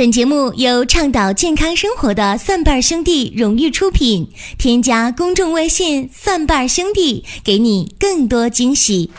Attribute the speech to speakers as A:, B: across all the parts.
A: 本节目由倡导健康生活的蒜瓣兄弟荣誉出品。添加公众微信“蒜瓣兄弟”，给你更多惊喜。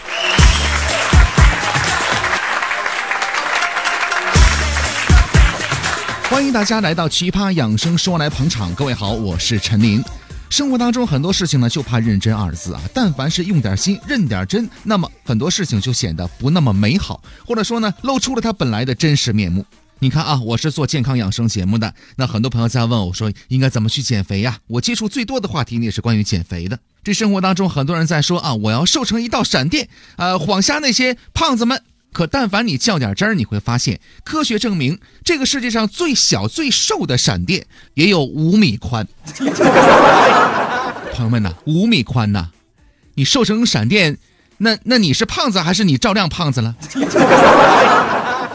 B: 欢迎大家来到奇葩养生说来捧场。各位好，我是陈林。生活当中很多事情呢，就怕认真二字啊。但凡是用点心、认点真，那么很多事情就显得不那么美好，或者说呢，露出了它本来的真实面目。你看啊，我是做健康养生节目的，那很多朋友在问我说，应该怎么去减肥呀？我接触最多的话题呢，也是关于减肥的。这生活当中，很多人在说啊，我要瘦成一道闪电，呃，晃瞎那些胖子们。可但凡你较点真儿，你会发现，科学证明，这个世界上最小最瘦的闪电也有五米宽。朋友们呐，五米宽呐，你瘦成闪电，那那你是胖子还是你照亮胖子了？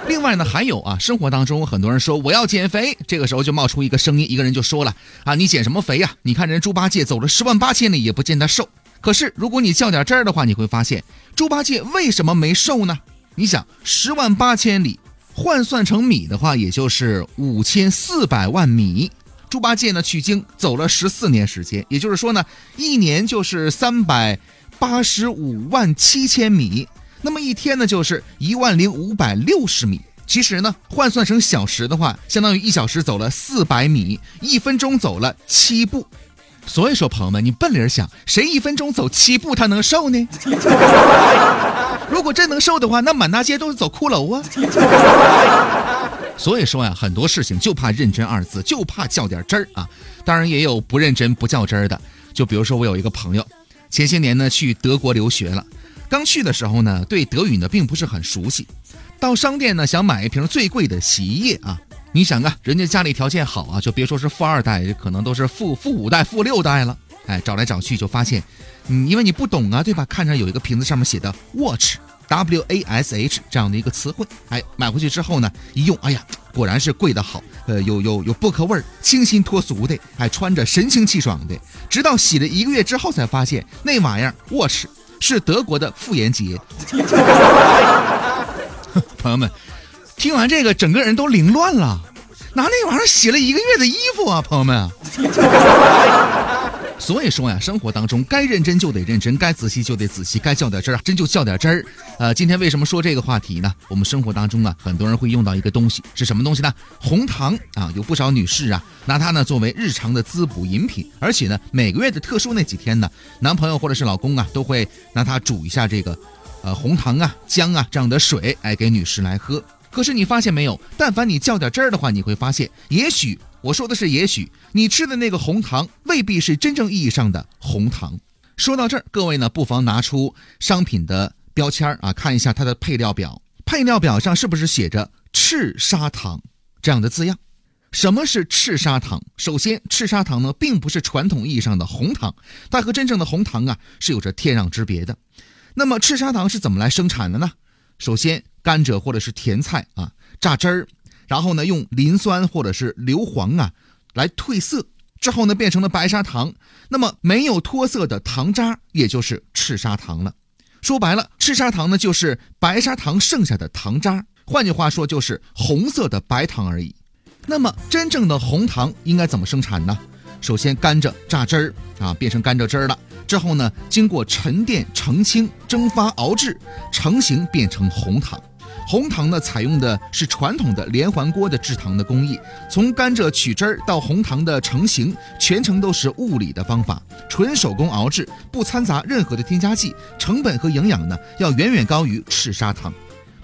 B: 另外呢，还有啊，生活当中很多人说我要减肥，这个时候就冒出一个声音，一个人就说了啊，你减什么肥呀？你看人猪八戒走了十万八千里也不见他瘦。可是如果你较点真儿的话，你会发现猪八戒为什么没瘦呢？你想十万八千里换算成米的话，也就是五千四百万米。猪八戒呢取经走了十四年时间，也就是说呢，一年就是三百八十五万七千米。那么一天呢，就是一万零五百六十米。其实呢，换算成小时的话，相当于一小时走了四百米，一分钟走了七步。所以说，朋友们，你笨灵想，谁一分钟走七步他能瘦呢？如果真能瘦的话，那满大街都是走骷髅啊。所以说呀，很多事情就怕认真二字，就怕较点真儿啊。当然也有不认真不较真儿的，就比如说我有一个朋友，前些年呢去德国留学了。刚去的时候呢，对德语呢并不是很熟悉，到商店呢想买一瓶最贵的洗衣液啊。你想啊，人家家里条件好啊，就别说是富二代，可能都是富富五代、富六代了。哎，找来找去就发现，嗯，因为你不懂啊，对吧？看着有一个瓶子上面写的 watch，W A S H 这样的一个词汇，哎，买回去之后呢，一用，哎呀，果然是贵的好，呃，有有有薄荷味儿，清新脱俗的，哎，穿着神清气爽的。直到洗了一个月之后才发现，那玩意儿 watch。是德国的妇炎洁，朋友们，听完这个，整个人都凌乱了，拿那玩意儿洗了一个月的衣服啊，朋友们。所以说呀，生活当中该认真就得认真，该仔细就得仔细，该较点真儿真就较点真儿。呃，今天为什么说这个话题呢？我们生活当中啊，很多人会用到一个东西，是什么东西呢？红糖啊，有不少女士啊，拿它呢作为日常的滋补饮品，而且呢，每个月的特殊那几天呢，男朋友或者是老公啊，都会拿它煮一下这个，呃，红糖啊、姜啊这样的水，哎，给女士来喝。可是你发现没有？但凡你较点真儿的话，你会发现，也许。我说的是，也许你吃的那个红糖未必是真正意义上的红糖。说到这儿，各位呢不妨拿出商品的标签啊，看一下它的配料表。配料表上是不是写着赤砂糖这样的字样？什么是赤砂糖？首先，赤砂糖呢并不是传统意义上的红糖，它和真正的红糖啊是有着天壤之别的。那么，赤砂糖是怎么来生产的呢？首先，甘蔗或者是甜菜啊榨汁儿。然后呢，用磷酸或者是硫磺啊来褪色，之后呢变成了白砂糖。那么没有脱色的糖渣，也就是赤砂糖了。说白了，赤砂糖呢就是白砂糖剩下的糖渣，换句话说就是红色的白糖而已。那么真正的红糖应该怎么生产呢？首先，甘蔗榨汁儿啊变成甘蔗汁儿了，之后呢经过沉淀、澄清、蒸发、熬制，成型变成红糖。红糖呢，采用的是传统的连环锅的制糖的工艺，从甘蔗取汁儿到红糖的成型，全程都是物理的方法，纯手工熬制，不掺杂任何的添加剂，成本和营养呢要远远高于赤砂糖。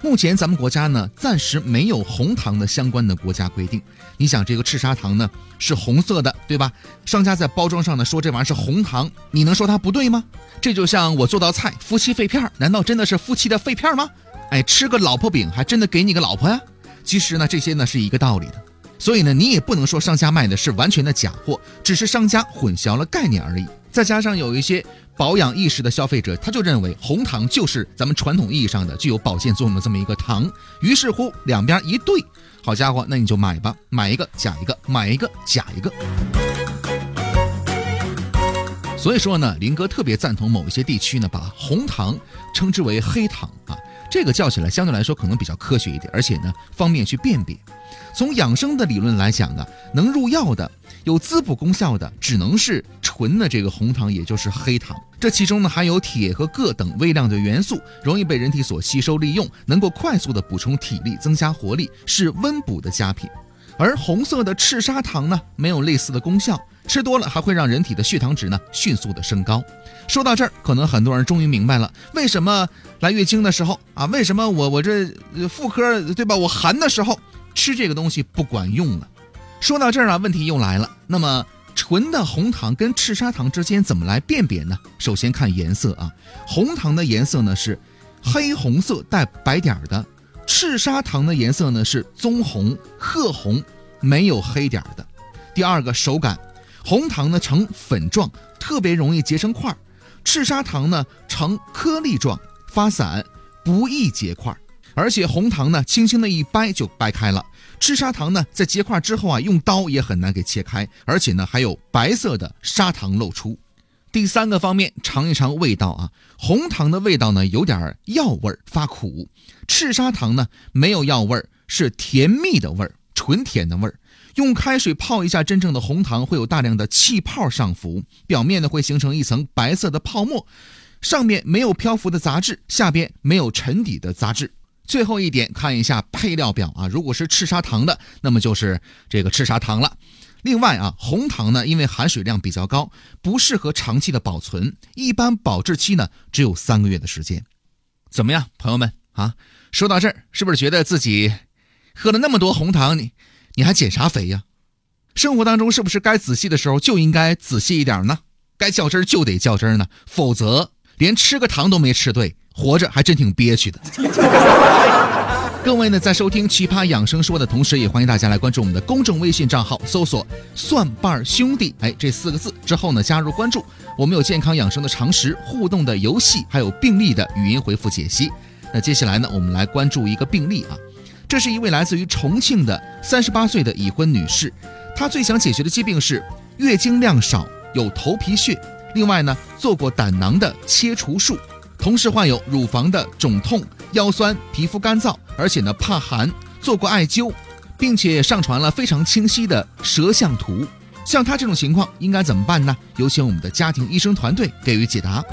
B: 目前咱们国家呢暂时没有红糖的相关的国家规定。你想这个赤砂糖呢是红色的，对吧？商家在包装上呢说这玩意儿是红糖，你能说它不对吗？这就像我做道菜，夫妻肺片，难道真的是夫妻的肺片吗？哎，吃个老婆饼还真的给你个老婆呀？其实呢，这些呢是一个道理的，所以呢，你也不能说商家卖的是完全的假货，只是商家混淆了概念而已。再加上有一些保养意识的消费者，他就认为红糖就是咱们传统意义上的具有保健作用的这么一个糖，于是乎两边一对，好家伙，那你就买吧，买一个假一个，买一个假一个。所以说呢，林哥特别赞同某一些地区呢，把红糖称之为黑糖啊。这个叫起来相对来说可能比较科学一点，而且呢方便去辨别。从养生的理论来讲呢，能入药的、有滋补功效的，只能是纯的这个红糖，也就是黑糖。这其中呢含有铁和铬等微量的元素，容易被人体所吸收利用，能够快速的补充体力、增加活力，是温补的佳品。而红色的赤砂糖呢，没有类似的功效，吃多了还会让人体的血糖值呢迅速的升高。说到这儿，可能很多人终于明白了，为什么来月经的时候啊，为什么我我这妇科对吧，我寒的时候。吃这个东西不管用了。说到这儿啊，问题又来了。那么纯的红糖跟赤砂糖之间怎么来辨别呢？首先看颜色啊，红糖的颜色呢是黑红色带白点儿的，赤砂糖的颜色呢是棕红褐红，没有黑点儿的。第二个手感，红糖呢呈粉状，特别容易结成块儿；赤砂糖呢呈颗粒状，发散，不易结块儿。而且红糖呢，轻轻的一掰就掰开了；赤砂糖呢，在结块之后啊，用刀也很难给切开，而且呢，还有白色的砂糖露出。第三个方面，尝一尝味道啊，红糖的味道呢，有点药味儿，发苦；赤砂糖呢，没有药味儿，是甜蜜的味儿，纯甜的味儿。用开水泡一下真正的红糖，会有大量的气泡上浮，表面呢会形成一层白色的泡沫，上面没有漂浮的杂质，下边没有沉底的杂质。最后一点，看一下配料表啊。如果是赤砂糖的，那么就是这个赤砂糖了。另外啊，红糖呢，因为含水量比较高，不适合长期的保存，一般保质期呢只有三个月的时间。怎么样，朋友们啊？说到这儿，是不是觉得自己喝了那么多红糖，你你还减啥肥呀？生活当中是不是该仔细的时候就应该仔细一点呢？该较真就得较真呢，否则连吃个糖都没吃对。活着还真挺憋屈的。各位呢，在收听《奇葩养生说》的同时，也欢迎大家来关注我们的公众微信账号，搜索“蒜瓣兄弟”哎这四个字之后呢，加入关注。我们有健康养生的常识、互动的游戏，还有病例的语音回复解析。那接下来呢，我们来关注一个病例啊，这是一位来自于重庆的三十八岁的已婚女士，她最想解决的疾病是月经量少，有头皮屑，另外呢，做过胆囊的切除术。同时患有乳房的肿痛、腰酸、皮肤干燥，而且呢怕寒，做过艾灸，并且上传了非常清晰的舌像图。像他这种情况应该怎么办呢？有请我们的家庭医生团队给予解答。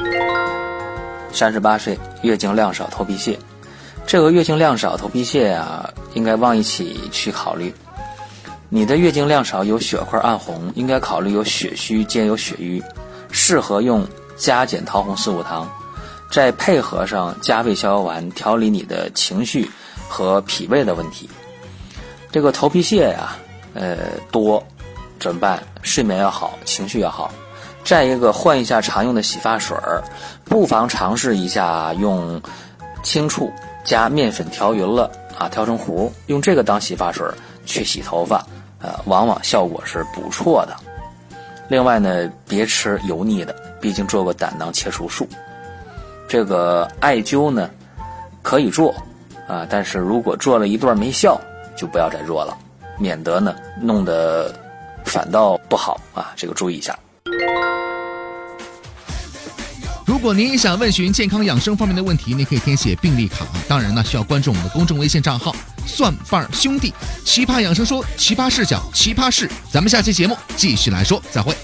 C: 三十八岁，月经量少，头皮屑。这个月经量少、头皮屑啊，应该往一起去考虑。你的月经量少，有血块暗红，应该考虑有血虚兼有血瘀，适合用加减桃红四物汤。再配合上加味逍遥丸，调理你的情绪和脾胃的问题。这个头皮屑呀，呃多怎么办？睡眠要好，情绪要好。再一个，换一下常用的洗发水儿，不妨尝试一下用清醋加面粉调匀了啊，调成糊，用这个当洗发水去洗头发，呃，往往效果是不错的。另外呢，别吃油腻的，毕竟做过胆囊切除术。这个艾灸呢，可以做，啊，但是如果做了一段没效，就不要再做了，免得呢弄得反倒不好啊。这个注意一下。
B: 如果您也想问询健康养生方面的问题，您可以填写病历卡。当然呢，需要关注我们的公众微信账号“蒜瓣兄弟”。奇葩养生说，奇葩视角，奇葩事。咱们下期节目继续来说，再会。